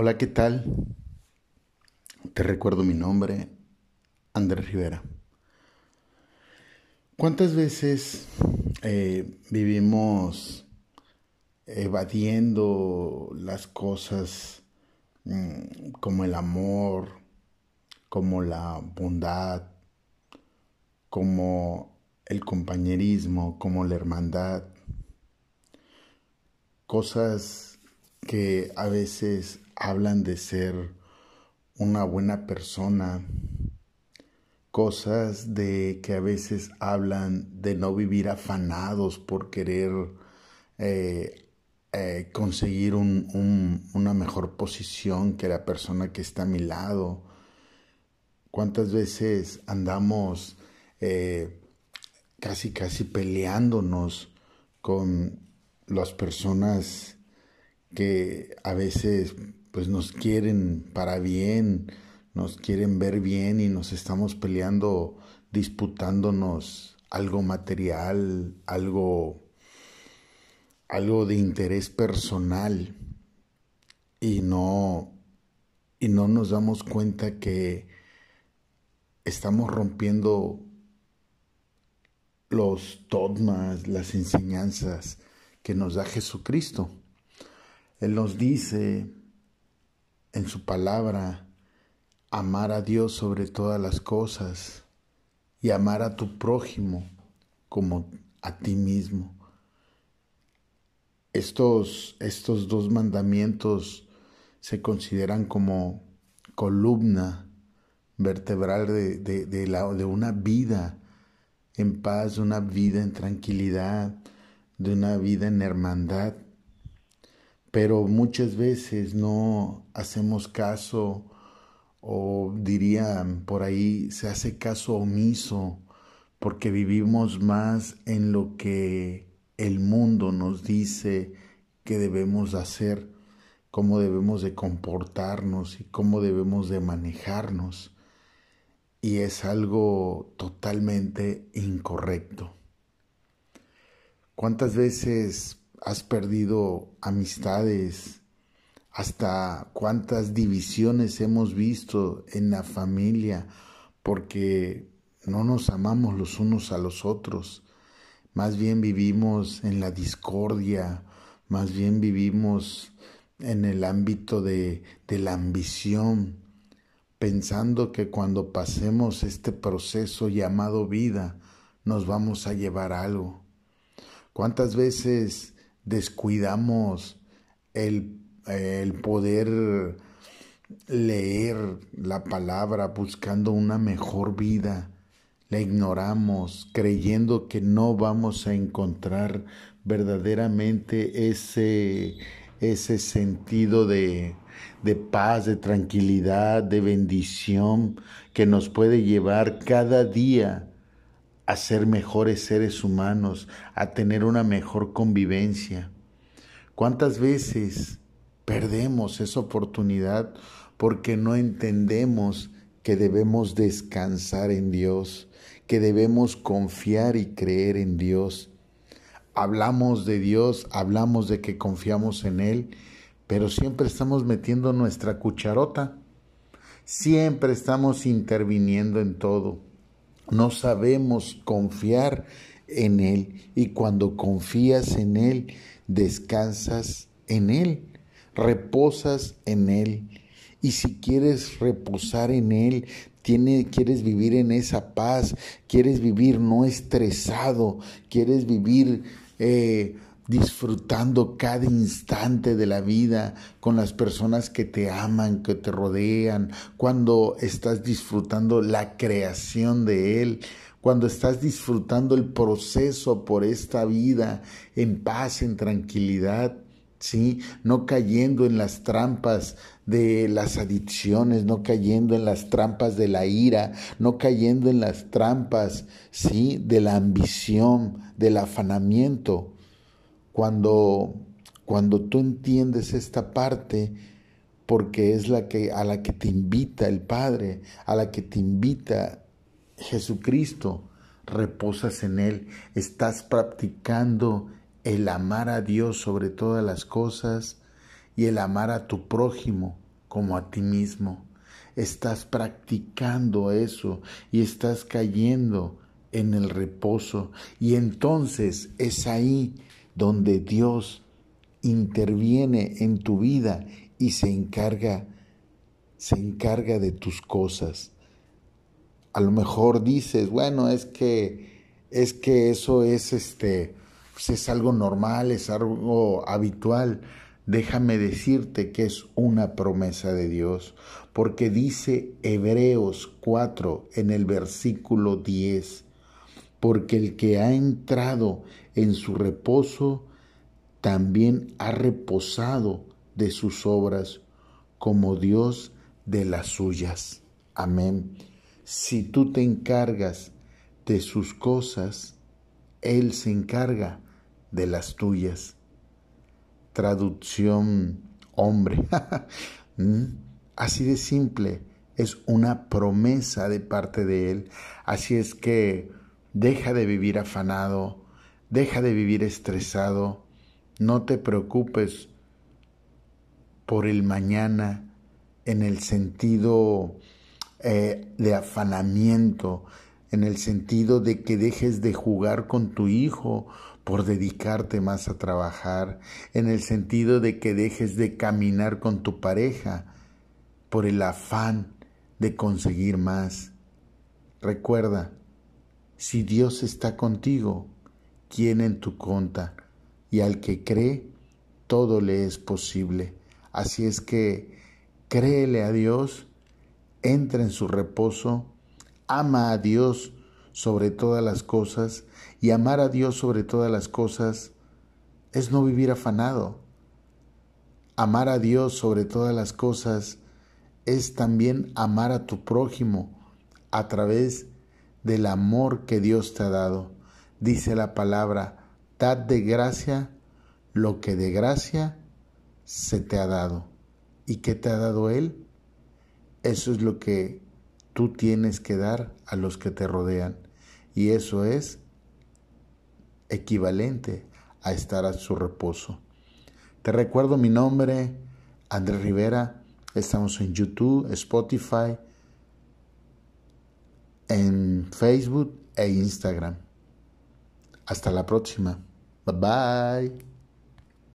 Hola, ¿qué tal? Te recuerdo mi nombre, Andrés Rivera. ¿Cuántas veces eh, vivimos evadiendo las cosas mm, como el amor, como la bondad, como el compañerismo, como la hermandad? Cosas que a veces hablan de ser una buena persona, cosas de que a veces hablan de no vivir afanados por querer eh, eh, conseguir una mejor posición que la persona que está a mi lado. ¿Cuántas veces andamos eh, casi casi peleándonos con las personas que a veces pues nos quieren para bien, nos quieren ver bien y nos estamos peleando, disputándonos algo material, algo algo de interés personal y no y no nos damos cuenta que estamos rompiendo los dogmas, las enseñanzas que nos da Jesucristo. Él nos dice en su palabra amar a Dios sobre todas las cosas y amar a tu prójimo como a ti mismo. Estos, estos dos mandamientos se consideran como columna vertebral de, de, la, de una vida en paz, de una vida en tranquilidad, de una vida en hermandad pero muchas veces no hacemos caso o dirían por ahí se hace caso omiso porque vivimos más en lo que el mundo nos dice que debemos hacer, cómo debemos de comportarnos y cómo debemos de manejarnos. Y es algo totalmente incorrecto. ¿Cuántas veces has perdido amistades, hasta cuántas divisiones hemos visto en la familia porque no nos amamos los unos a los otros, más bien vivimos en la discordia, más bien vivimos en el ámbito de, de la ambición, pensando que cuando pasemos este proceso llamado vida, nos vamos a llevar algo. ¿Cuántas veces descuidamos el, el poder leer la palabra buscando una mejor vida, la ignoramos creyendo que no vamos a encontrar verdaderamente ese, ese sentido de, de paz, de tranquilidad, de bendición que nos puede llevar cada día a ser mejores seres humanos, a tener una mejor convivencia. ¿Cuántas veces perdemos esa oportunidad porque no entendemos que debemos descansar en Dios, que debemos confiar y creer en Dios? Hablamos de Dios, hablamos de que confiamos en Él, pero siempre estamos metiendo nuestra cucharota, siempre estamos interviniendo en todo no sabemos confiar en Él y cuando confías en Él, descansas en Él, reposas en Él. Y si quieres reposar en Él, quieres vivir en esa paz, quieres vivir no estresado, quieres vivir eh, disfrutando cada instante de la vida con las personas que te aman, que te rodean, cuando estás disfrutando la creación de Él, cuando estás disfrutando el proceso por esta vida en paz, en tranquilidad, ¿sí? No cayendo en las trampas de las adicciones, no cayendo en las trampas de la ira, no cayendo en las trampas, ¿sí? De la ambición, del afanamiento. Cuando, cuando tú entiendes esta parte, porque es la que a la que te invita el Padre, a la que te invita Jesucristo, reposas en él, estás practicando el amar a Dios sobre todas las cosas y el amar a tu prójimo como a ti mismo. Estás practicando eso y estás cayendo en el reposo. Y entonces es ahí donde Dios interviene en tu vida y se encarga se encarga de tus cosas. A lo mejor dices, bueno, es que es que eso es este pues es algo normal, es algo habitual. Déjame decirte que es una promesa de Dios, porque dice Hebreos 4 en el versículo 10, porque el que ha entrado en su reposo también ha reposado de sus obras, como Dios de las suyas. Amén. Si tú te encargas de sus cosas, Él se encarga de las tuyas. Traducción hombre. ¿Mm? Así de simple. Es una promesa de parte de Él. Así es que deja de vivir afanado, deja de vivir estresado, no te preocupes por el mañana, en el sentido eh, de afanamiento, en el sentido de que dejes de jugar con tu hijo por dedicarte más a trabajar, en el sentido de que dejes de caminar con tu pareja por el afán de conseguir más. Recuerda, si Dios está contigo, ¿quién en tu conta? Y al que cree, todo le es posible. Así es que créele a Dios, entra en su reposo, ama a Dios sobre todas las cosas y amar a Dios sobre todas las cosas es no vivir afanado. Amar a Dios sobre todas las cosas es también amar a tu prójimo a través del amor que Dios te ha dado. Dice la palabra, dad de gracia lo que de gracia se te ha dado. ¿Y qué te ha dado Él? Eso es lo que tú tienes que dar a los que te rodean. Y eso es equivalente a estar a su reposo. Te recuerdo mi nombre, Andrés Rivera. Estamos en YouTube, Spotify, en Facebook e Instagram. Hasta la próxima. Bye bye.